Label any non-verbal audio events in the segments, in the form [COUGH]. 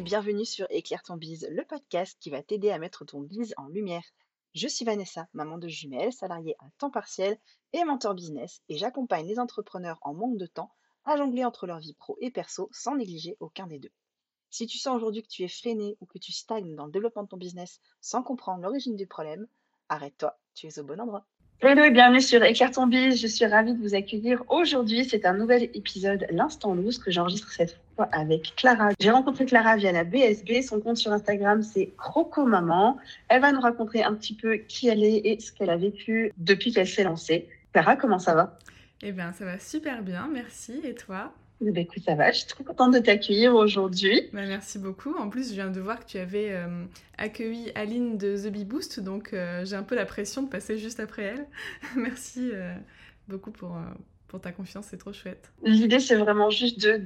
bienvenue sur Éclaire ton bise, le podcast qui va t'aider à mettre ton bise en lumière. Je suis Vanessa, maman de jumelles, salariée à temps partiel et mentor business, et j'accompagne les entrepreneurs en manque de temps à jongler entre leur vie pro et perso sans négliger aucun des deux. Si tu sens aujourd'hui que tu es freiné ou que tu stagnes dans le développement de ton business sans comprendre l'origine du problème, arrête-toi, tu es au bon endroit. Hello et bienvenue sur Éclaire ton bise. Je suis ravie de vous accueillir aujourd'hui. C'est un nouvel épisode, l'instant loose, que j'enregistre cette fois avec Clara. J'ai rencontré Clara via la BSB. Son compte sur Instagram, c'est Croco Maman. Elle va nous raconter un petit peu qui elle est et ce qu'elle a vécu depuis qu'elle s'est lancée. Clara, comment ça va? Eh bien, ça va super bien, merci. Et toi? Eh ben, écoute, ça va, je suis très contente de t'accueillir aujourd'hui. Bah, merci beaucoup. En plus, je viens de voir que tu avais euh, accueilli Aline de The Bee Boost, donc euh, j'ai un peu la pression de passer juste après elle. [LAUGHS] merci euh, beaucoup pour, pour ta confiance, c'est trop chouette. L'idée, c'est vraiment juste de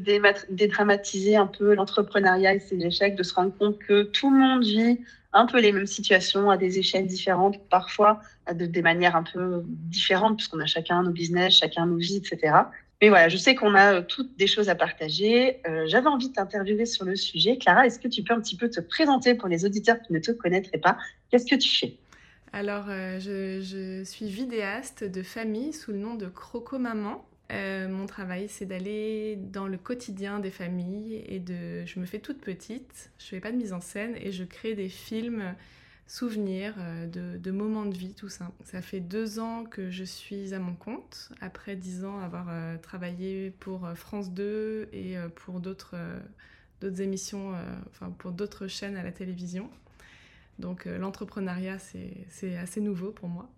dédramatiser un peu l'entrepreneuriat et ses échecs, de se rendre compte que tout le monde vit un peu les mêmes situations à des échelles différentes, parfois de des manières un peu différentes, puisqu'on a chacun nos business, chacun nos vies, etc. Mais voilà, je sais qu'on a euh, toutes des choses à partager. Euh, j'avais envie de t'interviewer sur le sujet. Clara, est-ce que tu peux un petit peu te présenter pour les auditeurs qui ne te connaîtraient pas? Qu'est-ce que tu fais? Alors, euh, je, suis vidéaste de famille sous le nom de Croco Maman. mon travail, c'est d'aller dans le quotidien des familles et de. Je me fais toute petite, je fais pas de mise en scène et je crée des films souvenirs, euh, de, moments de vie, tout ça. Ça fait deux ans que je suis à mon compte, après dix ans avoir euh, travaillé pour euh, France 2 et pour d'autres émissions, enfin pour d'autres chaînes à la télévision. Donc l'entrepreneuriat, c'est assez nouveau pour moi.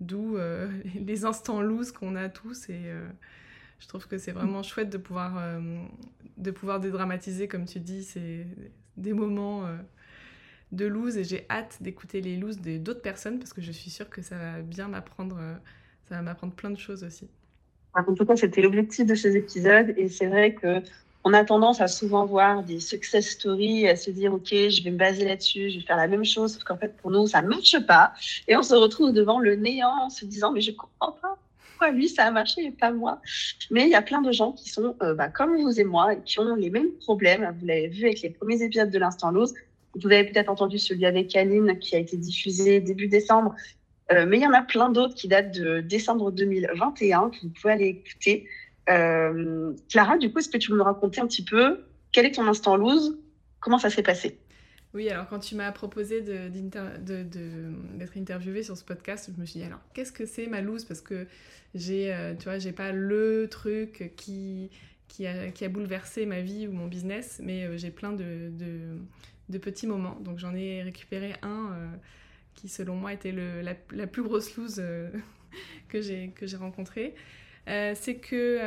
D'où [LAUGHS] les instants loose qu'on a tous et je trouve que c'est vraiment chouette de pouvoir, de pouvoir dédramatiser, comme tu dis, c'est des moments de loose et j'ai hâte d'écouter les looses d'autres personnes parce que je suis sûre que ça va bien m'apprendre, euh, ça va m'apprendre plein de choses aussi. En tout cas, c'était l'objectif de ces épisodes et c'est vrai que on a tendance à souvent voir des success stories, à se dire ok, je vais me baser là-dessus, je vais faire la même chose, parce qu'en fait pour nous ça marche pas et on se retrouve devant le néant en se disant mais je comprends pas pourquoi lui ça a marché et pas moi. Mais il y a plein de gens qui sont euh, bah, comme vous et moi qui ont les mêmes problèmes. Vous l'avez vu avec les premiers épisodes de l'instant Lose vous avez peut-être entendu celui avec Aline qui a été diffusé début décembre, euh, mais il y en a plein d'autres qui datent de décembre 2021 que vous pouvez aller écouter. Euh, Clara, du coup, est-ce que tu peux nous raconter un petit peu quel est ton instant loose? Comment ça s'est passé? Oui, alors quand tu m'as proposé d'être interviewée sur ce podcast, je me suis dit alors qu'est-ce que c'est ma loose? Parce que j'ai, euh, tu vois, j'ai pas le truc qui, qui a, bouleversé ma vie ou mon business, mais j'ai plein de, petits moments. Donc j'en ai récupéré un euh, qui, selon moi, était le, la, plus grosse loose euh, [LAUGHS] que j'ai rencontrée. Euh, c'est que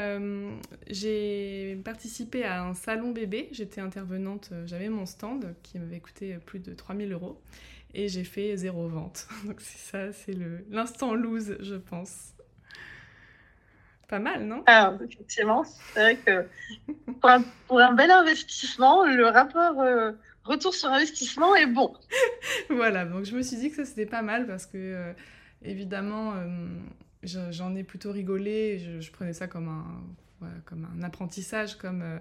j'ai participé à un salon bébé. J'étais intervenante, j'avais mon stand qui m'avait coûté plus de 3000 euros et j'ai fait zéro vente. [LAUGHS] Donc c'est ça, c'est l'instant loose, je pense. Pas mal, non? Alors, effectivement, c'est vrai que pour un, pour un, bel investissement, le rapport retour sur investissement est bon. [LAUGHS] voilà, donc je me suis dit que ça c'était pas mal parce que euh, évidemment euh, j'en ai plutôt rigolé, je, prenais ça comme un, comme un apprentissage, comme euh,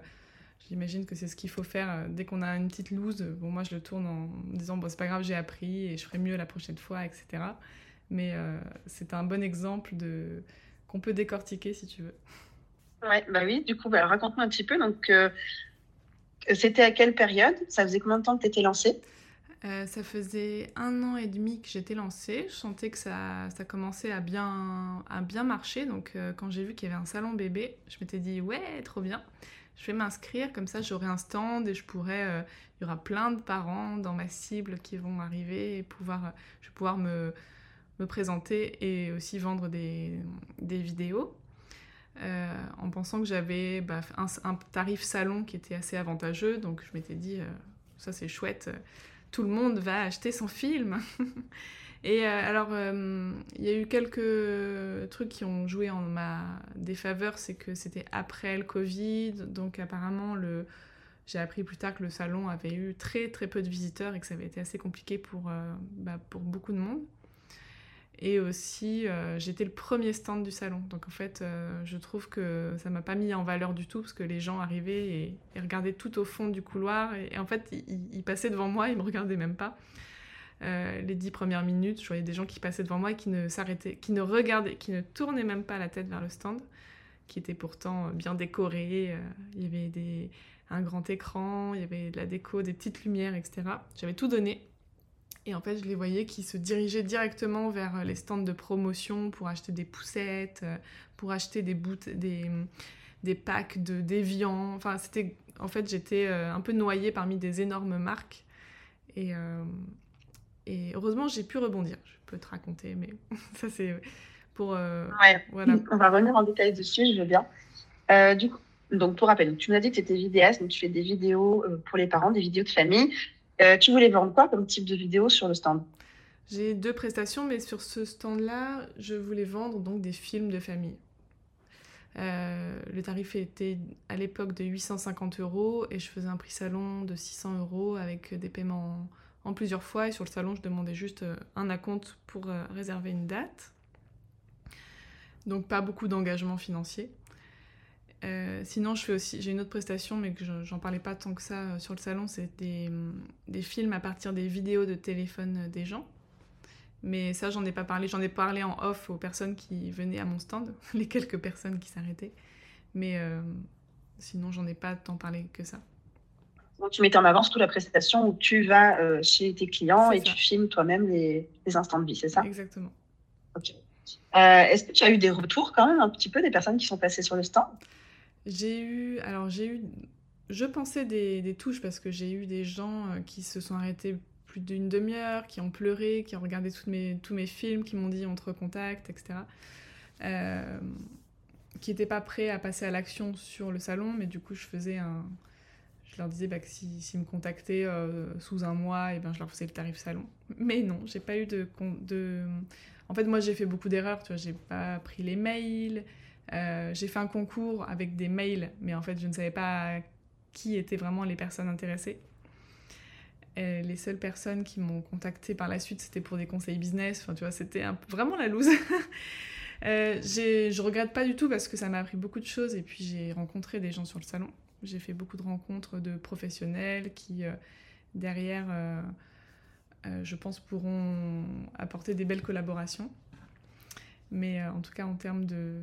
j'imagine que c'est ce qu'il faut faire dès qu'on a une petite loose. Bon, moi je le tourne en disant bon, c'est pas grave, j'ai appris et je ferai mieux la prochaine fois, etc. Mais c'est un bon exemple qu'on peut décortiquer si tu veux. Ouais, bah oui, du coup, bah, raconte-moi un petit peu. Donc, c'était à quelle période? Ça faisait combien de temps que tu étais lancée? Euh, ça faisait un an et demi que j'étais lancée. Je sentais que ça, ça commençait à bien, à bien marcher. Donc, euh, quand j'ai vu qu'il y avait un salon bébé, je m'étais dit, ouais, trop bien. Je vais m'inscrire, comme ça j'aurai un stand et je pourrai. Euh, il y aura plein de parents dans ma cible qui vont arriver et pouvoir, je vais pouvoir me, me présenter et aussi vendre des, des vidéos. En pensant que j'avais bah, un, tarif salon qui était assez avantageux. Donc je m'étais dit, ça c'est chouette, tout le monde va acheter son film. [LAUGHS] Et euh, alors, il y a eu quelques trucs qui ont joué en ma défaveur, c'est que c'était après le Covid, donc apparemment le... J'ai appris plus tard que le salon avait eu très très peu de visiteurs et que ça avait été assez compliqué pour, bah, pour beaucoup de monde. Et aussi, euh, j'étais le premier stand du salon. Donc en fait, euh, je trouve que ça m'a pas mis en valeur du tout parce que les gens arrivaient et, regardaient tout au fond du couloir. Et, en fait, ils, passaient devant moi, ils me regardaient même pas. Euh, les dix premières minutes, je voyais des gens qui passaient devant moi et qui ne s'arrêtaient, qui ne regardaient, qui ne tournaient même pas la tête vers le stand, qui était pourtant bien décoré. il y avait des, un grand écran, il y avait de la déco, des petites lumières, etc. J'avais tout donné. Et en fait, je les voyais qui se dirigeaient directement vers euh, les stands de promotion pour acheter des poussettes, euh, pour acheter des, des, des packs de déviants. Enfin, c'était... En fait, j'étais euh, un peu noyée parmi des énormes marques. Et, et heureusement, j'ai pu rebondir. Je peux te raconter, mais [LAUGHS] ça, c'est pour... ouais. Voilà. On va revenir en détail dessus, je veux bien. du coup, donc, pour rappel, tu m'as dit que tu étais vidéaste, donc tu fais des vidéos pour les parents, des vidéos de famille. Euh, tu voulais vendre quoi comme type de vidéo sur le stand? J'ai deux prestations, mais sur ce stand-là, je voulais vendre donc des films de famille. Euh, le tarif était à l'époque de 850 euros et je faisais un prix salon de 600 euros avec des paiements en, plusieurs fois. Et sur le salon, je demandais juste euh, un acompte pour réserver une date. Donc pas beaucoup d'engagement financier. Euh, sinon, je fais aussi, j'ai une autre prestation, mais que j'en parlais pas tant que ça euh, sur le salon, c'est des, des, films à partir des vidéos de téléphone euh, des gens. Mais ça, j'en ai pas parlé. J'en ai parlé en off aux personnes qui venaient à mon stand, [LAUGHS] les quelques personnes qui s'arrêtaient. Mais sinon, j'en ai pas tant parlé que ça. Donc, tu mettais en avance toute la prestation où tu vas chez tes clients et tu filmes toi-même les, les, instants de vie, c'est ça? Exactement. Ok. Est-ce que tu as eu des retours quand même un petit peu des personnes qui sont passées sur le stand? J'ai eu, alors j'ai eu, je pensais des, touches parce que j'ai eu des gens euh, qui se sont arrêtés plus d'une demi-heure, qui ont pleuré, qui ont regardé toutes mes, tous mes films, qui m'ont dit on te recontacte, etc. Euh, qui n'étaient pas prêts à passer à l'action sur le salon, mais du coup je faisais un, je leur disais bah, que s'ils si, me contactaient euh, sous un mois, et ben je leur faisais le tarif salon. Mais non, j'ai pas eu de, de... En fait, moi j'ai fait beaucoup d'erreurs, tu vois, j'ai pas pris les mails, euh, j'ai fait un concours avec des mails, mais en fait, je ne savais pas qui étaient vraiment les personnes intéressées. les seules personnes qui m'ont contacté par la suite, c'était pour des conseils business. Enfin, tu vois, c'était vraiment la loose. [LAUGHS] euh, je regrette pas du tout parce que ça m'a appris beaucoup de choses et puis j'ai rencontré des gens sur le salon. J'ai fait beaucoup de rencontres de professionnels qui, euh, derrière, euh, je pense, pourront apporter des belles collaborations. Mais en tout cas, en termes de,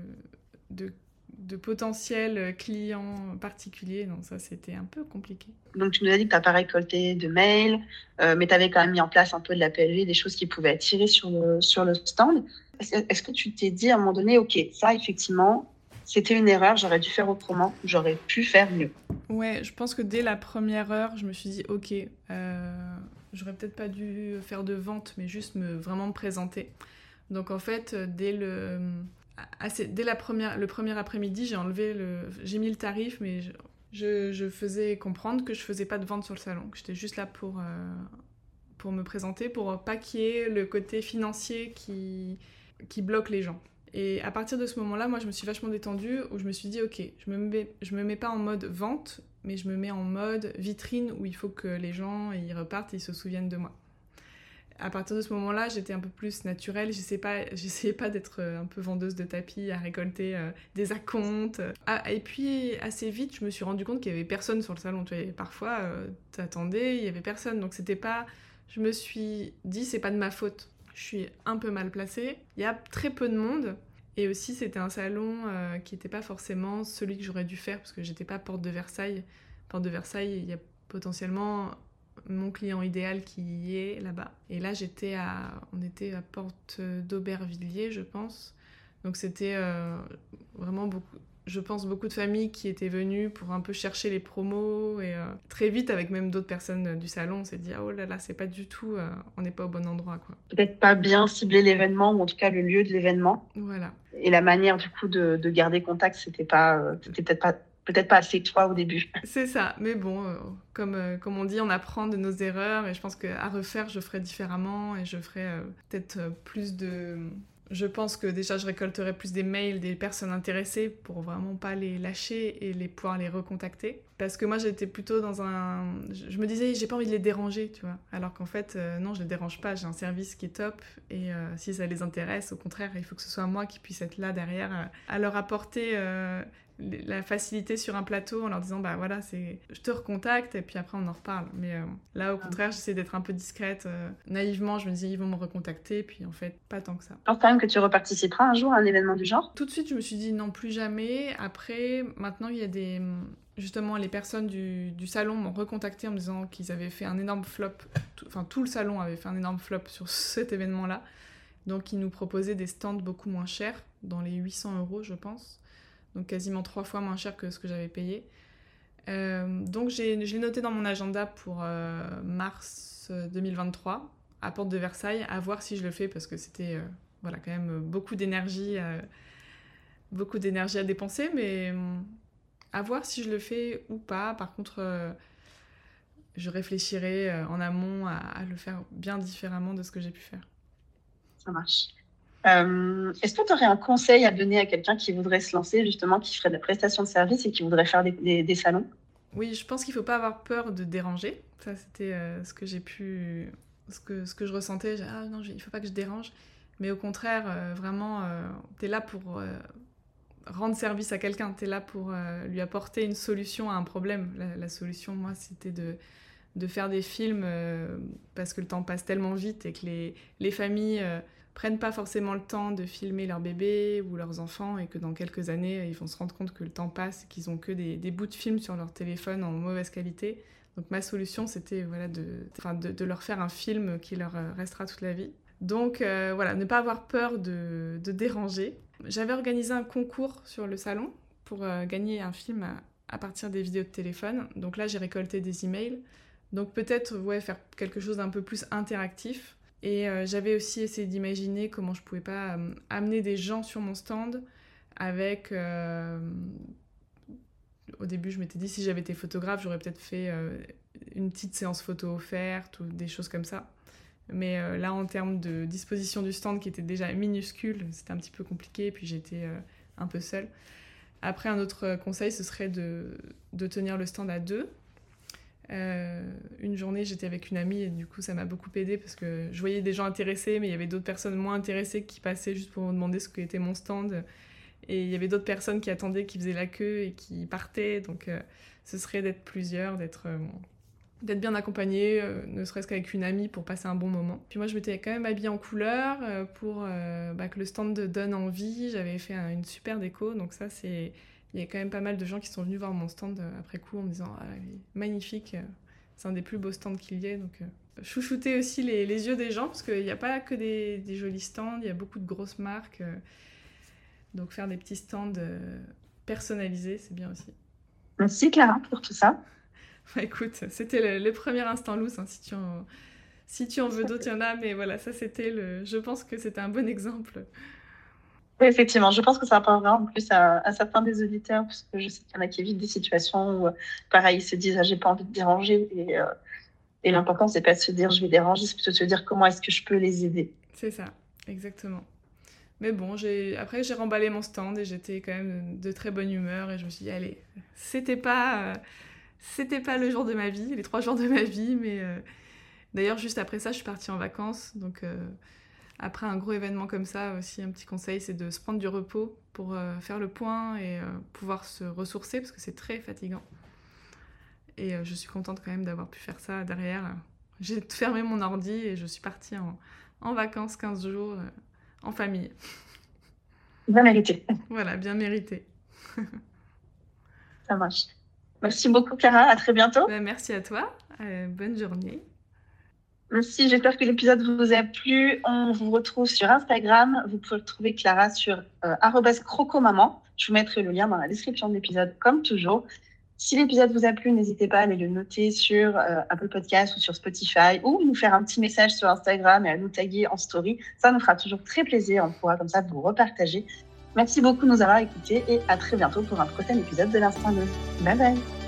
de, de potentiels clients particuliers. Donc ça, c'était un peu compliqué. Donc tu nous as dit que tu n'as pas récolté de mails, euh, mais tu avais quand même mis en place un peu de la PLV, des choses qui pouvaient attirer sur le, sur le stand. Est-ce que tu t'es dit à un moment donné, OK, ça, effectivement, c'était une erreur, j'aurais dû faire autrement, j'aurais pu faire mieux? Ouais, je pense que dès la première heure, je me suis dit, OK, euh, j'aurais peut-être pas dû faire de vente, mais juste me vraiment me présenter. Donc en fait, dès le dès la première, le premier après-midi, j'ai enlevé le, j'ai mis le tarif, mais je, faisais comprendre que je faisais pas de vente sur le salon, que j'étais juste là pour, euh, pour me présenter, pour pas qu'il y ait le côté financier qui, qui bloque les gens. Et à partir de ce moment-là, moi, je me suis vachement détendue, où je me suis dit, ok, je me mets, me mets pas en mode vente, mais je me mets en mode vitrine où il faut que les gens ils repartent et ils se souviennent de moi à partir de ce moment-là, j'étais un peu plus naturelle. Je pas, [LAUGHS] j'essayais pas d'être euh, un peu vendeuse de tapis à récolter euh, des acomptes. Ah, et puis assez vite, je me suis rendu compte qu'il y avait personne sur le salon. Tu parfois, euh, t'attendais, il y avait personne. Donc c'était pas. Je me suis dit, c'est pas de ma faute. Je suis un peu mal placée. Il y a très peu de monde. Et aussi, c'était un salon qui n'était pas forcément celui que j'aurais dû faire parce que j'étais pas porte de Versailles. Porte de Versailles, il y a potentiellement mon client idéal qui y est là-bas. Et là, j'étais à, on était à Porte d'Aubervilliers, je pense. Donc c'était euh, vraiment beaucoup, je pense beaucoup de familles qui étaient venues pour un peu chercher les promos et euh, très vite avec même d'autres personnes du salon, on s'est dit ah, oh là là, c'est pas du tout, euh, on n'est pas au bon endroit quoi. Peut-être pas bien cibler l'événement ou en tout cas le lieu de l'événement. Voilà. Et la manière du coup de, de garder contact, c'était pas, c'était peut-être pas peut-être pas assez toi au début. [LAUGHS] C'est ça, mais bon, euh, comme, euh, comme on dit, on apprend de nos erreurs et je pense qu'à refaire, je ferai différemment et je ferai euh, peut-être plus de... je pense que déjà je récolterai plus des mails des personnes intéressées pour vraiment pas les lâcher et les pouvoir les recontacter. Parce que moi j'étais plutôt dans un... Je me disais j'ai pas envie de les déranger, tu vois. Alors qu'en fait non je les dérange pas, j'ai un service qui est top et si ça les intéresse, au contraire il faut que ce soit moi qui puisse être là derrière à leur apporter la facilité sur un plateau en leur disant bah voilà c'est je te recontacte et puis après on en reparle. Mais euh, là au ah. contraire j'essaie d'être un peu discrète euh, naïvement. Je me dis ils vont me recontacter puis en fait pas tant que ça. Alors quand même que tu reparticiperas un jour à un événement du genre. Tout de suite je me suis dit non plus jamais. Après maintenant il y a des justement les personnes du, du salon m'ont recontacté en me disant qu'ils avaient fait un énorme flop. Enfin tout le salon avait fait un énorme flop sur [LAUGHS] cet événement là donc ils nous proposaient des stands beaucoup moins chers dans les 800 euros je pense donc quasiment trois fois moins cher que ce que j'avais payé. Euh, donc je l'ai noté dans mon agenda pour euh, mars 2023 euh, à Porte de Versailles, à voir si je le fais parce que c'était voilà quand même beaucoup d'énergie, beaucoup d'énergie à dépenser, mais à voir si je le fais ou pas. Par contre, je réfléchirai en amont à, le faire bien différemment de ce que j'ai pu faire. Ça marche. Euh, est-ce que tu aurais un conseil à donner à quelqu'un qui voudrait se lancer, justement, qui ferait de la prestation de service et qui voudrait faire des, salons? Oui, je pense qu'il ne faut pas avoir peur de déranger. Ça, c'était euh, ce que j'ai pu. Ce que, ce que je ressentais. Ah non, il ne faut pas que je dérange. Mais au contraire, euh, vraiment, tu es là pour rendre service à quelqu'un. Tu es là pour lui apporter une solution à un problème. La, solution, moi, c'était de, de faire des films parce que le temps passe tellement vite et que les, les familles prennent pas forcément le temps de filmer leur bébé ou leurs enfants et que dans quelques années, ils vont se rendre compte que le temps passe et qu'ils ont que des, bouts de films sur leur téléphone en mauvaise qualité. Donc ma solution, c'était voilà, de, de, de, leur faire un film qui leur euh, restera toute la vie. Donc euh, voilà, ne pas avoir peur de, déranger. J'avais organisé un concours sur le salon pour euh, gagner un film à, à, partir des vidéos de téléphone. Donc là, j'ai récolté des emails. Donc peut-être ouais, faire quelque chose d'un peu plus interactif et euh, j'avais aussi essayé d'imaginer comment je pouvais pas euh, amener des gens sur mon stand avec. Euh, au début, je m'étais dit si j'avais été photographe, j'aurais peut-être fait une petite séance photo offerte ou des choses comme ça. Mais là, en termes de disposition du stand qui était déjà minuscule, c'était un petit peu compliqué. Et puis j'étais un peu seule. Après, un autre conseil, ce serait de, de tenir le stand à deux euh, une journée, j'étais avec une amie et du coup, ça m'a beaucoup aidé parce que je voyais des gens intéressés, mais il y avait d'autres personnes moins intéressées qui passaient juste pour me demander ce qu'était mon stand. Et il y avait d'autres personnes qui attendaient, qui faisaient la queue et qui partaient. Donc, euh, ce serait d'être plusieurs, d'être euh, d'être bien accompagné, ne serait-ce qu'avec une amie pour passer un bon moment. Puis moi, je m'étais quand même habillée en couleur pour bah, que le stand donne envie. J'avais fait une super déco, donc ça, c'est il y a quand même pas mal de gens qui sont venus voir mon stand euh, après coup en me disant ah, magnifique, euh, c'est un des plus beaux stands qu'il y ait. Donc, euh, chouchouter aussi les, les, yeux des gens parce qu'il n'y a pas que des, des, jolis stands, il y a beaucoup de grosses marques. donc, faire des petits stands personnalisés, c'est bien aussi. Merci Clara pour tout ça. [LAUGHS] Bah, écoute, c'était le, premier instant loose. Hein, si, tu en, si tu en veux d'autres, il y en a, mais voilà, ça c'était le. Je pense que c'était un bon exemple effectivement, je pense que ça parlera en plus à, certains des auditeurs, parce que je sais qu'il y en a qui évitent des situations où, pareil, ils se disent ah, j'ai pas envie de déranger. Et, euh, et l'important, c'est pas de se dire je vais déranger, c'est plutôt de se dire comment est-ce que je peux les aider? C'est ça, exactement. Mais bon, après, j'ai remballé mon stand et j'étais quand même de très bonne humeur et je me suis dit allez, c'était pas, euh, pas le jour de ma vie, les trois jours de ma vie, mais euh, d'ailleurs, juste après ça, je suis partie en vacances. Donc après un gros événement comme ça, aussi un petit conseil, c'est de se prendre du repos pour euh, faire le point et euh, pouvoir se ressourcer parce que c'est très fatigant. Et euh, je suis contente quand même d'avoir pu faire ça derrière. J'ai [LAUGHS] fermé mon ordi et je suis partie en, en vacances 15 jours en famille. Bien mérité. Voilà, bien mérité. ça marche. Merci beaucoup Clara, à très bientôt. Bah, merci à toi, bonne journée. Merci, j'espère que l'épisode vous a plu. On vous retrouve sur Instagram. Vous pouvez retrouver Clara sur euh, crocomaman. Je vous mettrai le lien dans la description de l'épisode, comme toujours. Si l'épisode vous a plu, n'hésitez pas à aller le noter sur euh, Apple Podcast ou sur Spotify ou nous faire un petit message sur Instagram et à nous taguer en story. Ça nous fera toujours très plaisir. On pourra comme ça vous repartager. Merci beaucoup de nous avoir écoutés et à très bientôt pour un prochain épisode de l'Instant Bye bye